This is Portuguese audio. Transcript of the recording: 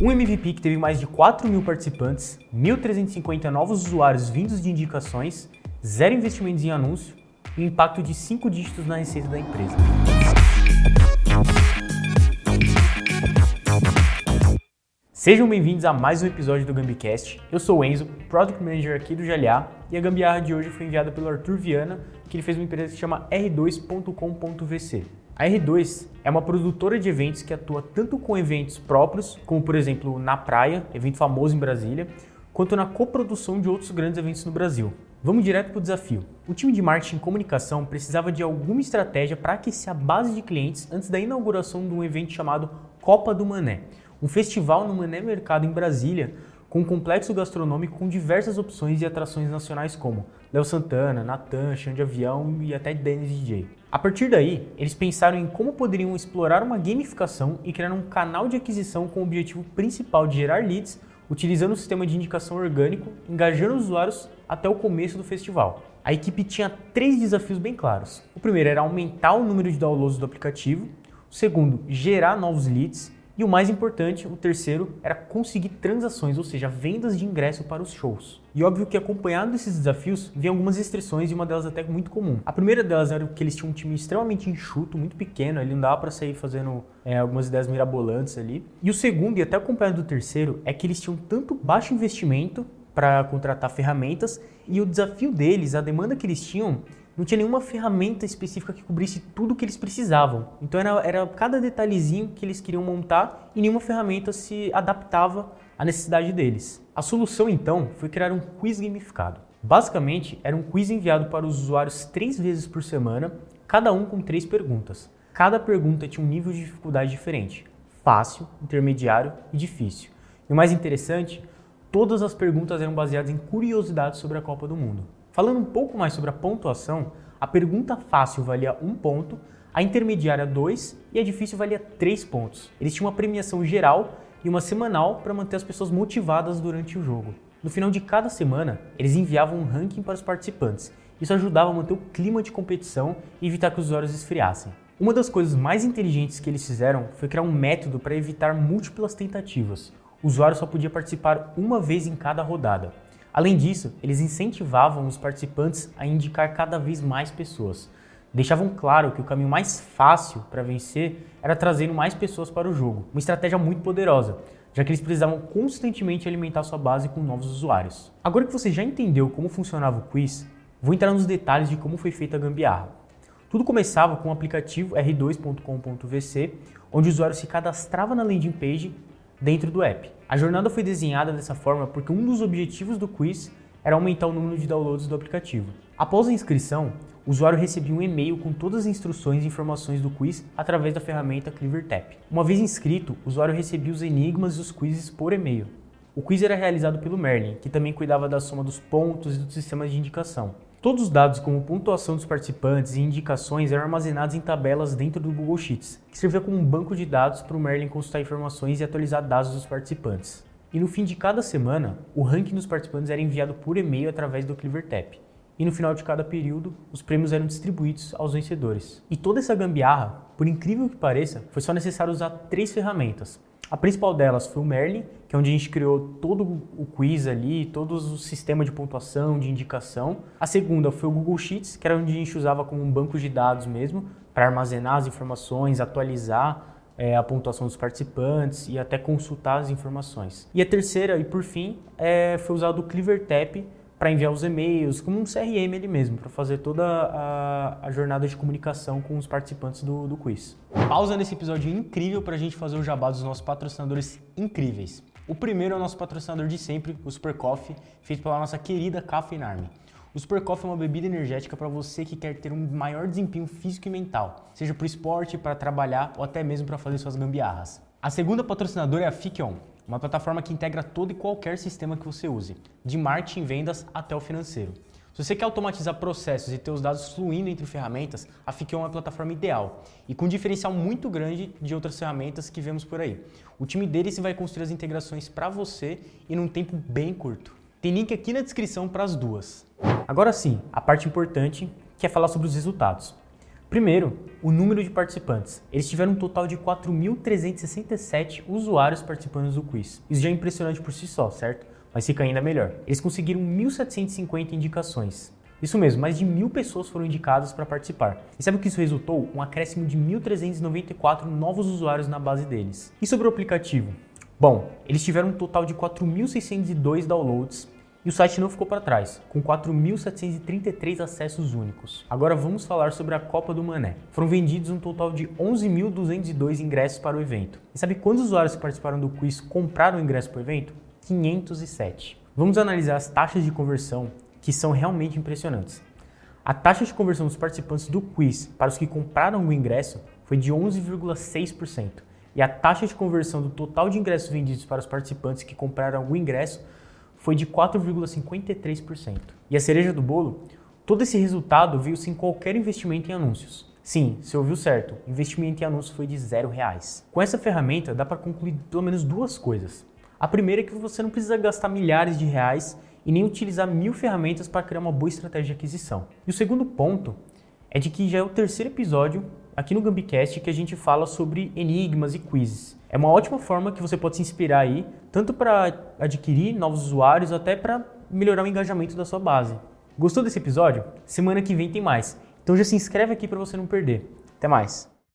Um MVP que teve mais de 4 mil participantes, 1.350 novos usuários vindos de indicações, zero investimentos em anúncio e um impacto de 5 dígitos na receita da empresa. Sejam bem-vindos a mais um episódio do Gambicast. Eu sou o Enzo, Product Manager aqui do GLA, e a gambiarra de hoje foi enviada pelo Arthur Viana, que ele fez uma empresa que se chama r2.com.vc. A R2 é uma produtora de eventos que atua tanto com eventos próprios, como por exemplo na praia, evento famoso em Brasília, quanto na coprodução de outros grandes eventos no Brasil. Vamos direto para o desafio. O time de marketing e comunicação precisava de alguma estratégia para aquecer a base de clientes antes da inauguração de um evento chamado Copa do Mané, um festival no Mané Mercado em Brasília, com um complexo gastronômico com diversas opções e atrações nacionais como Léo Santana, Natan, Xande Avião e até Dennis DJ. A partir daí, eles pensaram em como poderiam explorar uma gamificação e criar um canal de aquisição com o objetivo principal de gerar leads, utilizando o sistema de indicação orgânico, engajando os usuários até o começo do festival. A equipe tinha três desafios bem claros. O primeiro era aumentar o número de downloads do aplicativo, o segundo, gerar novos leads e o mais importante, o terceiro, era conseguir transações, ou seja, vendas de ingresso para os shows. E óbvio que acompanhado desses desafios, vem algumas restrições e uma delas até muito comum. A primeira delas era que eles tinham um time extremamente enxuto, muito pequeno, ele não dava para sair fazendo é, algumas ideias mirabolantes ali. E o segundo, e até acompanhado do terceiro, é que eles tinham tanto baixo investimento para contratar ferramentas e o desafio deles, a demanda que eles tinham, não tinha nenhuma ferramenta específica que cobrisse tudo que eles precisavam. Então era, era cada detalhezinho que eles queriam montar e nenhuma ferramenta se adaptava à necessidade deles. A solução então foi criar um quiz gamificado. Basicamente, era um quiz enviado para os usuários três vezes por semana, cada um com três perguntas. Cada pergunta tinha um nível de dificuldade diferente: fácil, intermediário e difícil. E o mais interessante, todas as perguntas eram baseadas em curiosidades sobre a Copa do Mundo. Falando um pouco mais sobre a pontuação, a pergunta fácil valia 1 ponto, a intermediária 2 e a difícil valia 3 pontos. Eles tinham uma premiação geral e uma semanal para manter as pessoas motivadas durante o jogo. No final de cada semana, eles enviavam um ranking para os participantes. Isso ajudava a manter o clima de competição e evitar que os usuários esfriassem. Uma das coisas mais inteligentes que eles fizeram foi criar um método para evitar múltiplas tentativas. O usuário só podia participar uma vez em cada rodada. Além disso, eles incentivavam os participantes a indicar cada vez mais pessoas. Deixavam claro que o caminho mais fácil para vencer era trazendo mais pessoas para o jogo, uma estratégia muito poderosa, já que eles precisavam constantemente alimentar sua base com novos usuários. Agora que você já entendeu como funcionava o quiz, vou entrar nos detalhes de como foi feita a gambiarra. Tudo começava com o aplicativo r2.com.vc, onde o usuário se cadastrava na landing page dentro do app. A jornada foi desenhada dessa forma porque um dos objetivos do quiz era aumentar o número de downloads do aplicativo. Após a inscrição, o usuário recebia um e-mail com todas as instruções e informações do quiz através da ferramenta CleverTap. Uma vez inscrito, o usuário recebia os enigmas e os quizzes por e-mail. O quiz era realizado pelo Merlin, que também cuidava da soma dos pontos e dos sistemas de indicação. Todos os dados, como pontuação dos participantes e indicações, eram armazenados em tabelas dentro do Google Sheets, que servia como um banco de dados para o Merlin consultar informações e atualizar dados dos participantes. E no fim de cada semana, o ranking dos participantes era enviado por e-mail através do CleverTap. E no final de cada período, os prêmios eram distribuídos aos vencedores. E toda essa gambiarra, por incrível que pareça, foi só necessário usar três ferramentas: a principal delas foi o Merlin, que é onde a gente criou todo o quiz ali, todo o sistema de pontuação, de indicação. A segunda foi o Google Sheets, que era onde a gente usava como um banco de dados mesmo, para armazenar as informações, atualizar é, a pontuação dos participantes e até consultar as informações. E a terceira, e por fim, é, foi usado o CleverTap, para enviar os e-mails, como um CRM ele mesmo, para fazer toda a, a, jornada de comunicação com os participantes do, do quiz. Pausa nesse episódio incrível para a gente fazer o jabá dos nossos patrocinadores incríveis. O primeiro é o nosso patrocinador de sempre, o Super Coffee, feito pela nossa querida Caffeine Army. O Super Coffee é uma bebida energética para você que quer ter um maior desempenho físico e mental, seja para o esporte, para trabalhar ou até mesmo para fazer suas gambiarras. A segunda patrocinadora é a Fikion, uma plataforma que integra todo e qualquer sistema que você use, de marketing, vendas até o financeiro. Se você quer automatizar processos e ter os dados fluindo entre ferramentas, a Fikion é uma plataforma ideal e com um diferencial muito grande de outras ferramentas que vemos por aí. O time deles vai construir as integrações para você e num tempo bem curto. Tem link aqui na descrição para as duas. Agora sim, a parte importante que é falar sobre os resultados. Primeiro, o número de participantes. Eles tiveram um total de 4.367 usuários participando do quiz. Isso já é impressionante por si só, certo? Mas fica ainda melhor. Eles conseguiram 1.750 indicações. Isso mesmo, mais de mil pessoas foram indicadas para participar. E sabe o que isso resultou? Um acréscimo de 1.394 novos usuários na base deles. E sobre o aplicativo? Bom, eles tiveram um total de 4.602 downloads e o site não ficou para trás, com 4.733 acessos únicos. Agora vamos falar sobre a Copa do Mané. Foram vendidos um total de 11.202 ingressos para o evento. E sabe quantos usuários que participaram do quiz compraram o ingresso para o evento? 507. Vamos analisar as taxas de conversão que são realmente impressionantes. A taxa de conversão dos participantes do quiz para os que compraram o ingresso foi de 11,6%, e a taxa de conversão do total de ingressos vendidos para os participantes que compraram o ingresso foi de 4,53%. E a cereja do bolo? Todo esse resultado veio sem qualquer investimento em anúncios. Sim, você ouviu certo, investimento em anúncios foi de zero reais. Com essa ferramenta dá para concluir pelo menos duas coisas. A primeira é que você não precisa gastar milhares de reais e nem utilizar mil ferramentas para criar uma boa estratégia de aquisição. E o segundo ponto é de que já é o terceiro episódio aqui no Gambicast que a gente fala sobre enigmas e quizzes. É uma ótima forma que você pode se inspirar aí, tanto para adquirir novos usuários, até para melhorar o engajamento da sua base. Gostou desse episódio? Semana que vem tem mais. Então já se inscreve aqui para você não perder. Até mais.